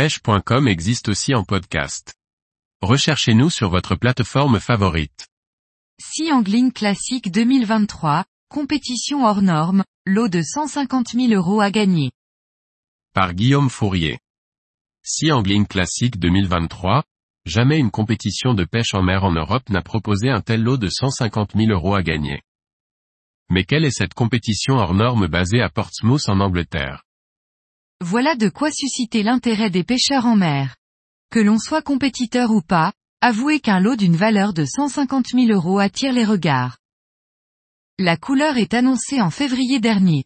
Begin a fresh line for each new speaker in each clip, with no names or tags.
pêche.com existe aussi en podcast. Recherchez-nous sur votre plateforme favorite.
Sea Angling Classic 2023, compétition hors norme, lot de 150 000 euros à gagner.
Par Guillaume Fourier. Sea Angling Classic 2023, jamais une compétition de pêche en mer en Europe n'a proposé un tel lot de 150 000 euros à gagner. Mais quelle est cette compétition hors norme basée à Portsmouth en Angleterre?
Voilà de quoi susciter l'intérêt des pêcheurs en mer. Que l'on soit compétiteur ou pas, avouez qu'un lot d'une valeur de 150 000 euros attire les regards. La couleur est annoncée en février dernier.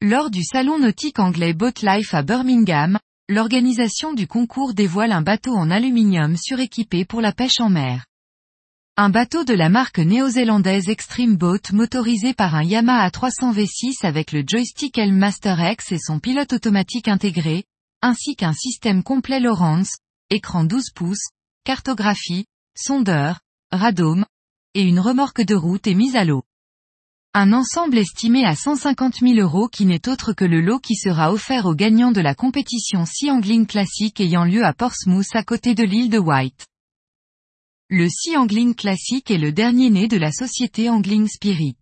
Lors du salon nautique anglais Boat Life à Birmingham, l'organisation du concours dévoile un bateau en aluminium suréquipé pour la pêche en mer. Un bateau de la marque néo-zélandaise Extreme Boat motorisé par un Yamaha 300 V6 avec le joystick Master X et son pilote automatique intégré, ainsi qu'un système complet Lawrence, écran 12 pouces, cartographie, sondeur, radome, et une remorque de route est mise à l'eau. Un ensemble estimé à 150 000 euros qui n'est autre que le lot qui sera offert aux gagnants de la compétition Sea Angling Classic ayant lieu à Portsmouth à côté de l'île de White. Le Sea Angling Classic est le dernier né de la société Angling Spirit.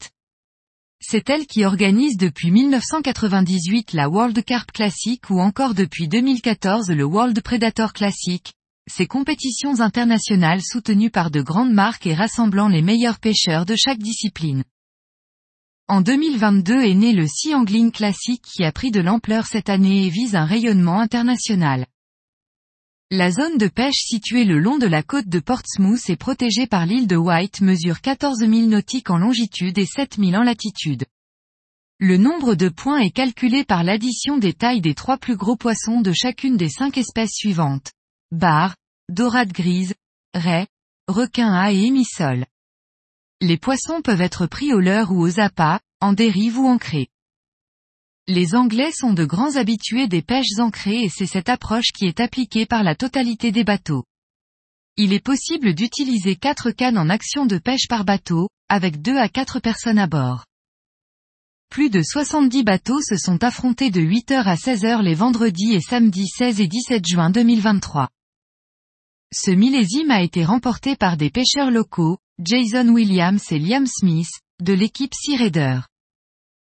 C'est elle qui organise depuis 1998 la World Carp Classic ou encore depuis 2014 le World Predator Classic, ces compétitions internationales soutenues par de grandes marques et rassemblant les meilleurs pêcheurs de chaque discipline. En 2022 est né le Sea Angling Classic qui a pris de l'ampleur cette année et vise un rayonnement international. La zone de pêche située le long de la côte de Portsmouth est protégée par l'île de White mesure 14 000 nautiques en longitude et 7 000 en latitude. Le nombre de points est calculé par l'addition des tailles des trois plus gros poissons de chacune des cinq espèces suivantes. Bar, dorade grise, raie, requin à et émissol. Les poissons peuvent être pris au leurre ou aux appâts, en dérive ou ancrés. Les Anglais sont de grands habitués des pêches ancrées et c'est cette approche qui est appliquée par la totalité des bateaux. Il est possible d'utiliser quatre cannes en action de pêche par bateau, avec deux à quatre personnes à bord. Plus de 70 bateaux se sont affrontés de 8h à 16h les vendredis et samedis 16 et 17 juin 2023. Ce millésime a été remporté par des pêcheurs locaux, Jason Williams et Liam Smith, de l'équipe Sea Raider.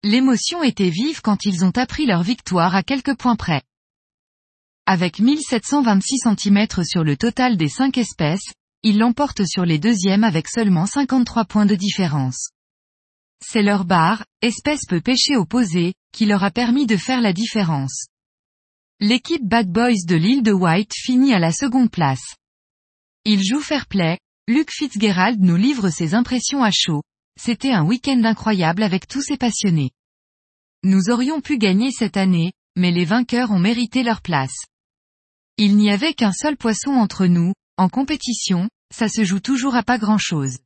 L'émotion était vive quand ils ont appris leur victoire à quelques points près. Avec 1726 cm sur le total des cinq espèces, ils l'emportent sur les deuxièmes avec seulement 53 points de différence. C'est leur barre, espèce peu pêchée opposée, qui leur a permis de faire la différence. L'équipe Bad Boys de l'île de White finit à la seconde place. Il joue fair play, Luke Fitzgerald nous livre ses impressions à chaud, c'était un week-end incroyable avec tous ces passionnés. Nous aurions pu gagner cette année, mais les vainqueurs ont mérité leur place. Il n'y avait qu'un seul poisson entre nous, en compétition, ça se joue toujours à pas grand chose.